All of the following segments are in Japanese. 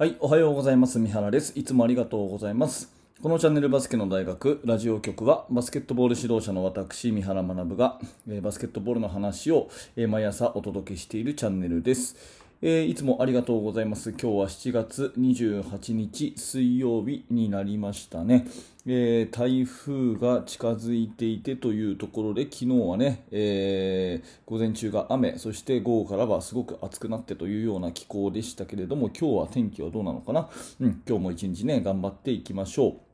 はい、おはようございます。三原です。いつもありがとうございます。このチャンネルバスケの大学ラジオ局はバスケットボール指導者の私、三原学が、えバスケットボールの話を、え毎朝お届けしているチャンネルです。えーいつもありがとうございます。今日は7月28日水曜日になりましたね。えー台風が近づいていてというところで、昨日はね、えー午前中が雨、そして午後からはすごく暑くなってというような気候でしたけれども、今日は天気はどうなのかな、うん、今日も一日ね、頑張っていきましょう。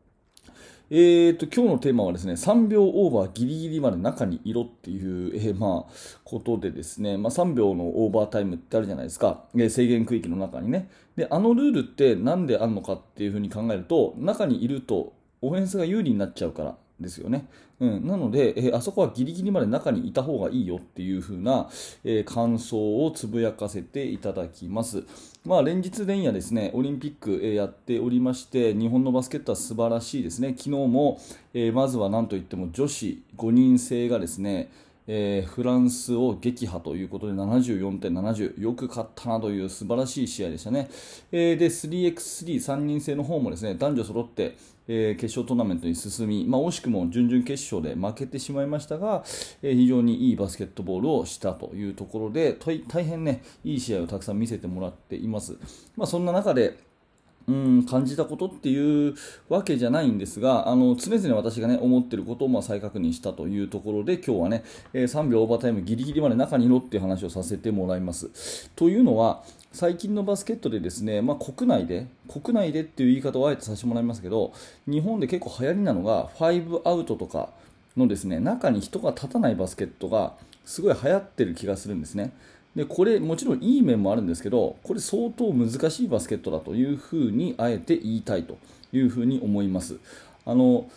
えー、と今日のテーマはですね3秒オーバーギリギリまで中にいろっていう、えーまあ、ことでですね、まあ、3秒のオーバータイムってあるじゃないですか、えー制限区域の中にね。であのルールってなんであるのかっていうふうに考えると中にいるとオフェンスが有利になっちゃうから。ですよね、うん、なので、えーあそこはギリギリまで中にいた方がいいよっていう風な、えー感想をつぶやかせていただきます。まあ、連日連夜ですね、オリンピック、えーやっておりまして、日本のバスケットは素晴らしいですね。昨日も、えまずはなんといっても女子5人制がですね、えーフランスを撃破ということで74点70よく勝ったなという素晴らしい試合でしたね、えーで 3x33 人制の方もですね男女揃って、えー決勝トーナメントに進み、まあ、惜しくも準々決勝で負けてしまいましたが、え非常にいいバスケットボールをしたというところで大変ねいい試合をたくさん見せてもらっています、まあ、そんな中でうん、感じたことっていうわけじゃないんですが、あの常々私が、ね、思っていることをま再確認したというところで、今日はね、え3秒オーバータイムギリギリまで中にいろっていう話をさせてもらいます。というのは、最近のバスケットでですね、まあ、国内で、国内でっていう言い方をあえてさせてもらいますけど、日本で結構流行りなのが、5アウトとかのですね、中に人が立たないバスケットがすごい流行ってる気がするんですね。でこれもちろんいい面もあるんですけどこれ相当難しいバスケットだというふうにあえて言いたいというふうに思います。あの、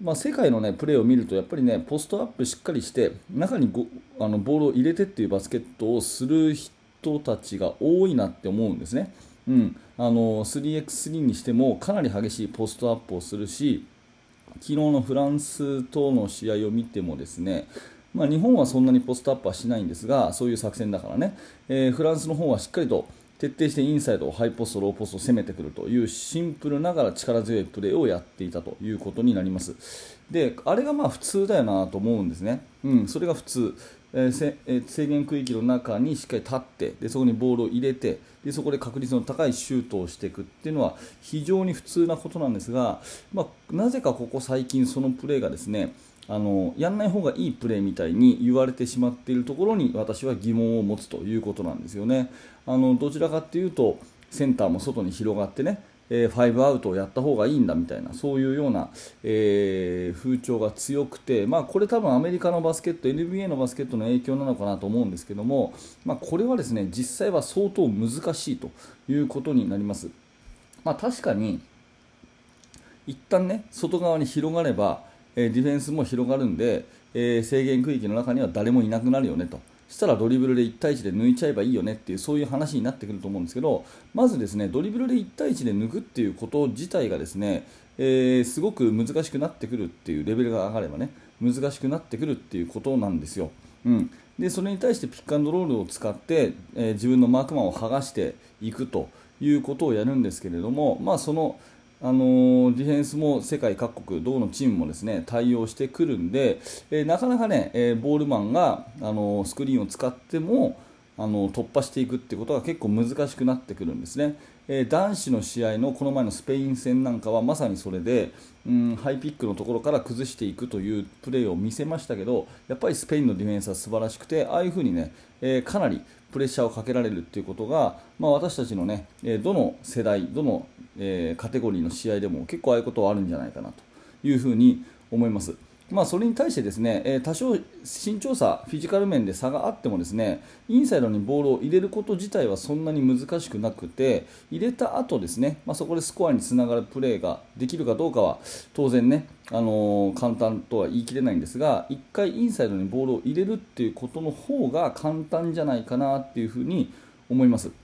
まあ、世界の、ね、プレーを見るとやっぱりねポストアップしっかりして中にごあのボールを入れてっていうバスケットをする人たちが多いなって思うんですね、うん、あの 3x3 にしてもかなり激しいポストアップをするし昨日のフランスとの試合を見てもですねまあ、日本はそんなにポストアップはしないんですがそういう作戦だからね、えーフランスの方はしっかりと徹底してインサイドをハイポスト、ローポストを攻めてくるというシンプルながら力強いプレーをやっていたということになります。であれがまあ普通だよなと思うんですね、うん、それが普通、えーえー制限区域の中にしっかり立ってでそこにボールを入れてでそこで確率の高いシュートをしていくっていうのは非常に普通なことなんですが、まあ、なぜかここ最近そのプレーがですねあのやんない方がいいプレーみたいに言われてしまっているところに私は疑問を持つということなんですよね。あのどちらかというとセンターも外に広がってねえー5アウトをやった方がいいんだみたいなそういうような、えー風潮が強くて、まあ、これ多分アメリカのバスケット NBA のバスケットの影響なのかなと思うんですけども、まあ、これはですね実際は相当難しいということになります。まあ、確かに一旦ね外側に広がれば、えディフェンスも広がるんで、え制限区域の中には誰もいなくなるよねと。したらドリブルで1対1で抜いちゃえばいいよねっていうそういう話になってくると思うんですけどまずですねドリブルで1対1で抜くっていうこと自体がですね、えーすごく難しくなってくるっていうレベルが上がればね難しくなってくるっていうことなんですよ。うん、でそれに対してピックアンドロールを使って、えー自分のマークマンを剥がしていくということをやるんですけれども、まあ、そのあのディフェンスも世界各国、どのチームもですね対応してくるんで、えーなかなかね、えーボールマンが、あのスクリーンを使っても、あの突破していくってことが結構難しくなってくるんですね、えー男子の試合のこの前のスペイン戦なんかはまさにそれで、うん、ハイピックのところから崩していくというプレーを見せましたけどやっぱりスペインのディフェンスは素晴らしくてああいうふうにね、えかなりプレッシャーをかけられるっていうことが、まあ、私たちのね、えどの世代、どの、えカテゴリーの試合でも結構ああいうことはあるんじゃないかなというふうに思います。まあ、それに対してですね、え多少身長差、フィジカル面で差があってもですねインサイドにボールを入れること自体はそんなに難しくなくて入れた後ですね、まあ、そこでスコアにつながるプレーができるかどうかは当然ね、あのー簡単とは言い切れないんですが1回インサイドにボールを入れるっていうことの方が簡単じゃないかなっていうふに思います。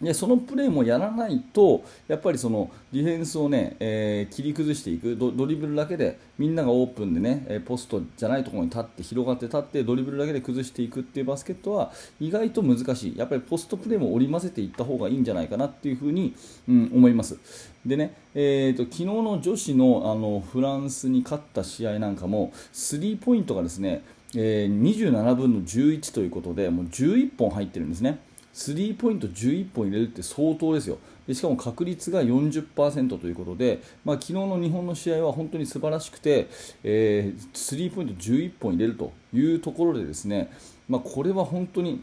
でそのプレーもやらないとやっぱりそのディフェンスをね、えー、切り崩していく。ドリブルだけでみんながオープンでねポストじゃないところに立って広がって立ってドリブルだけで崩していくっていうバスケットは意外と難しい。やっぱりポストプレーも織り交ぜていった方がいいんじゃないかなっていうふうに、うん、思います。でね、えーと、昨日の女子のあのフランスに勝った試合なんかもスリーポイントがですね、えー、27分の11ということでもう11本入ってるんですね。スリーポイント11本入れるって相当ですよでしかも確率が40%ということで、まあ、昨日の日本の試合は本当に素晴らしくて、えー、スリーポイント11本入れるというところでですね、まあ、これは本当に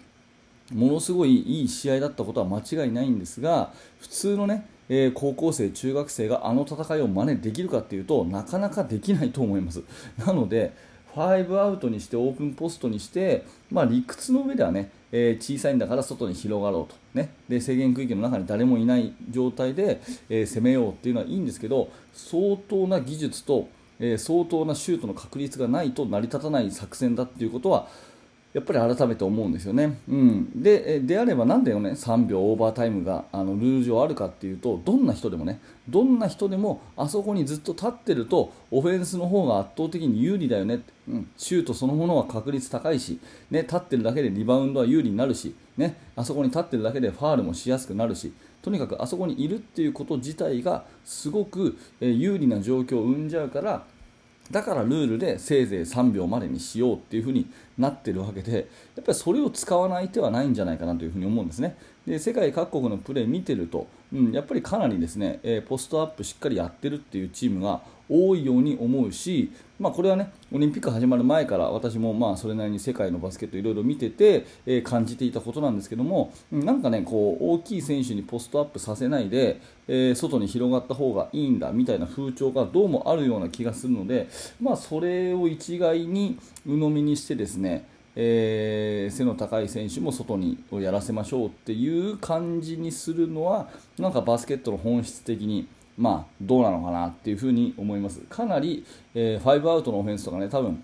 ものすごいいい試合だったことは間違いないんですが普通のねえー、高校生、中学生があの戦いを真似できるかというとなかなかできないと思います。なので5アウトにしてオープンポストにして、まあ、理屈の上ではねえー、小さいんだから外に広がろうと、ね、で制限区域の中に誰もいない状態で、えー、攻めようっていうのはいいんですけど相当な技術と、えー、相当なシュートの確率がないと成り立たない作戦だっていうことはやっぱり改めて思うんですよね。うん、でであればなんでね3秒オーバータイムがあのルール上あるかっていうとどんな人でもねどんな人でもあそこにずっと立ってるとオフェンスの方が圧倒的に有利だよね、うん、シュートそのものは確率高いし、ね、立ってるだけでリバウンドは有利になるし、ね、あそこに立ってるだけでファールもしやすくなるしとにかくあそこにいるっていうこと自体がすごく有利な状況を生んじゃうからだからルールでせいぜい3秒までにしようっていう風になってるわけでやっぱりそれを使わない手はないんじゃないかなというふに思うんですね。で世界各国のプレー見てると、うん、やっぱりかなりですね、えー、ポストアップしっかりやってるっていうチームが多いように思うし、まあ、これはねオリンピック始まる前から私もまあそれなりに世界のバスケットいろいろ見てて、えー、感じていたことなんですけどもなんかねこう大きい選手にポストアップさせないで、えー、外に広がった方がいいんだみたいな風潮がどうもあるような気がするので、まあ、それを一概に鵜呑みにしてですねえー、背の高い選手も外にをやらせましょうっていう感じにするのはなんかバスケットの本質的にまあ、どうなのかなっていうふうに思います。かなり、えー、5アウトのオフェンスとかね、多分、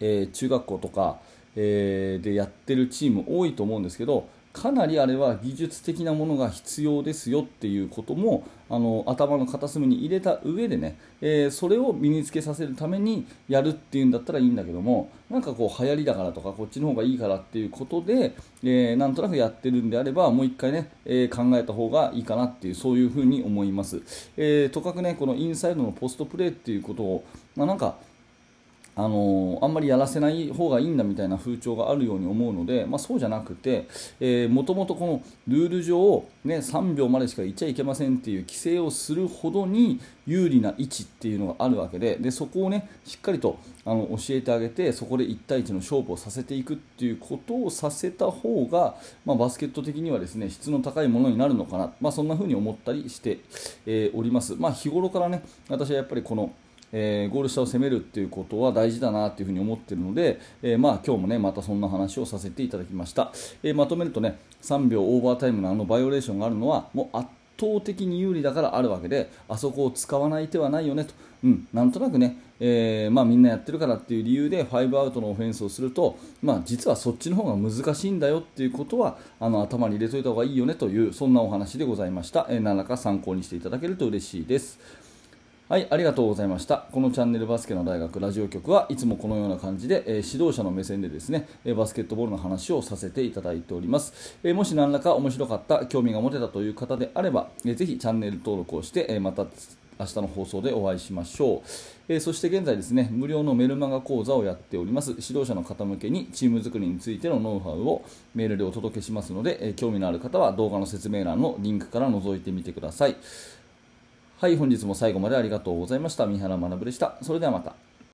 えー、中学校とか、えー、でやってるチーム多いと思うんですけど、かなりあれは技術的なものが必要ですよっていうこともあの頭の片隅に入れた上でね、えー、それを身につけさせるためにやるっていうんだったらいいんだけどもなんかこう流行りだからとかこっちの方がいいからっていうことで、えー、なんとなくやってるんであればもう1回ね、えー、考えた方がいいかなっていうそういうふうに思います、えとかくねこのインサイドのポストプレーっていうことを、まあ、なんかあのあんまりやらせない方がいいんだみたいな風潮があるように思うので、まあ、そうじゃなくて、えー、もともとこのルール上、ね、3秒までしか行っちゃいけませんっていう規制をするほどに有利な位置っていうのがあるわけででそこを、ね、しっかりとあの教えてあげてそこで1対1の勝負をさせていくっていうことをさせた方が、まあ、バスケット的にはですね質の高いものになるのかな、まあ、そんな風に思ったりして、えー、おります。まあ、日頃からね私はやっぱりこのえー、ゴール下を攻めるっていうことは大事だなというふに思ってるので、えー、まあ今日もねまたそんな話をさせていただきました、えー、まとめるとね3秒オーバータイムのあのバイオレーションがあるのはもう圧倒的に有利だからあるわけであそこを使わない手はないよねと、うん、なんとなくね、えー、まあ、みんなやってるからっていう理由で5アウトのオフェンスをすると、まあ、実はそっちの方が難しいんだよっていうことはあの頭に入れておいた方がいいよねというそんなお話でございました、えー、何らか参考にしていただけると嬉しいです。はい、ありがとうございました。このチャンネルバスケの大学ラジオ局はいつもこのような感じで、えー、指導者の目線でですね、えバスケットボールの話をさせていただいております。えー、もし何らか面白かった、興味が持てたという方であれば、えー、ぜひチャンネル登録をして、えまた明日の放送でお会いしましょう、えー、そして現在ですね無料のメルマガ講座をやっております指導者の方向けにチーム作りについてのノウハウをメールでお届けしますので、えー、興味のある方は動画の説明欄のリンクから覗いてみてくださいはい、本日も最後までありがとうございました。三原学でした。それではまた。